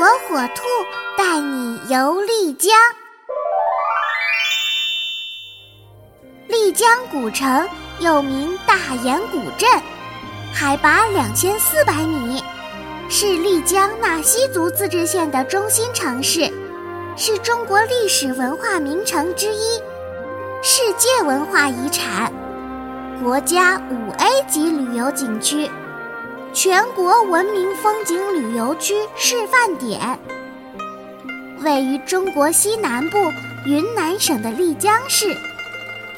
火火兔带你游丽江。丽江古城又名大研古镇，海拔两千四百米，是丽江纳西族自治县的中心城市，是中国历史文化名城之一，世界文化遗产，国家五 A 级旅游景区。全国文明风景旅游区示范点，位于中国西南部云南省的丽江市，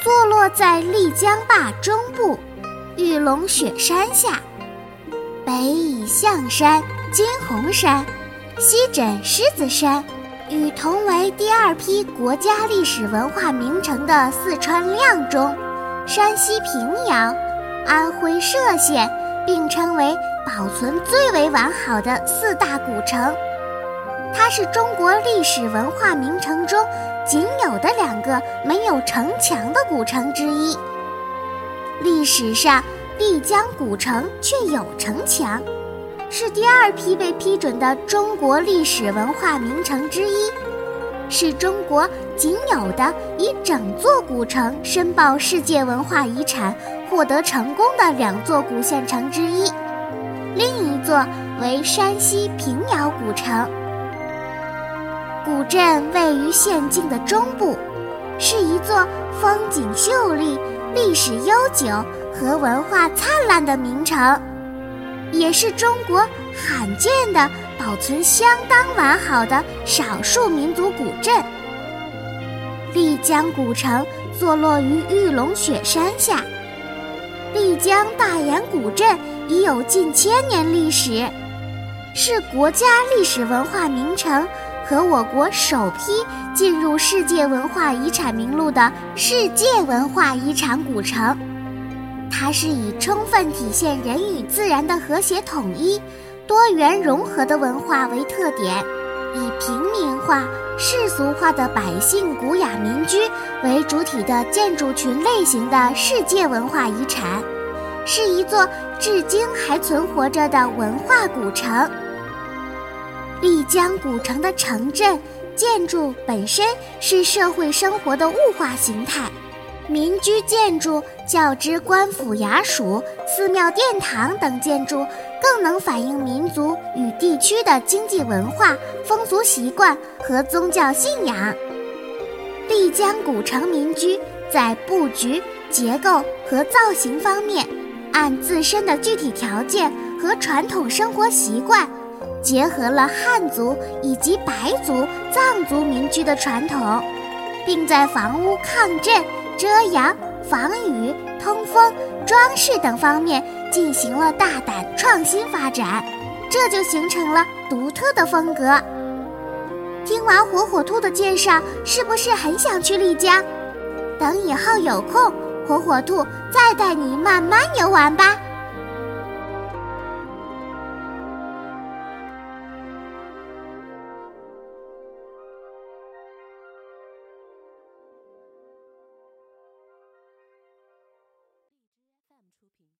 坐落在丽江坝中部，玉龙雪山下，北倚象山、金红山，西枕狮子山，与同为第二批国家历史文化名城的四川阆中、山西平遥、安徽歙县。并称为保存最为完好的四大古城，它是中国历史文化名城中仅有的两个没有城墙的古城之一。历史上，丽江古城却有城墙，是第二批被批准的中国历史文化名城之一，是中国仅有的以整座古城申报世界文化遗产。获得成功的两座古县城之一，另一座为山西平遥古城。古镇位于县境的中部，是一座风景秀丽、历史悠久和文化灿烂的名城，也是中国罕见的保存相当完好的少数民族古镇。丽江古城坐落于玉龙雪山下。丽江大研古镇已有近千年历史，是国家历史文化名城和我国首批进入世界文化遗产名录的世界文化遗产古城。它是以充分体现人与自然的和谐统一、多元融合的文化为特点，以平民化、世俗化的百姓古雅民居为主体的建筑群类型的世界文化遗产。是一座至今还存活着的文化古城。丽江古城的城镇建筑本身是社会生活的物化形态，民居建筑较之官府衙署、寺庙殿堂等建筑，更能反映民族与地区的经济文化、风俗习惯和宗教信仰。丽江古城民居在布局、结构和造型方面。按自身的具体条件和传统生活习惯，结合了汉族以及白族、藏族民居的传统，并在房屋抗震、遮阳、防雨、通风、装饰等方面进行了大胆创新发展，这就形成了独特的风格。听完火火兔的介绍，是不是很想去丽江？等以后有空。火火兔再带你慢慢游玩吧。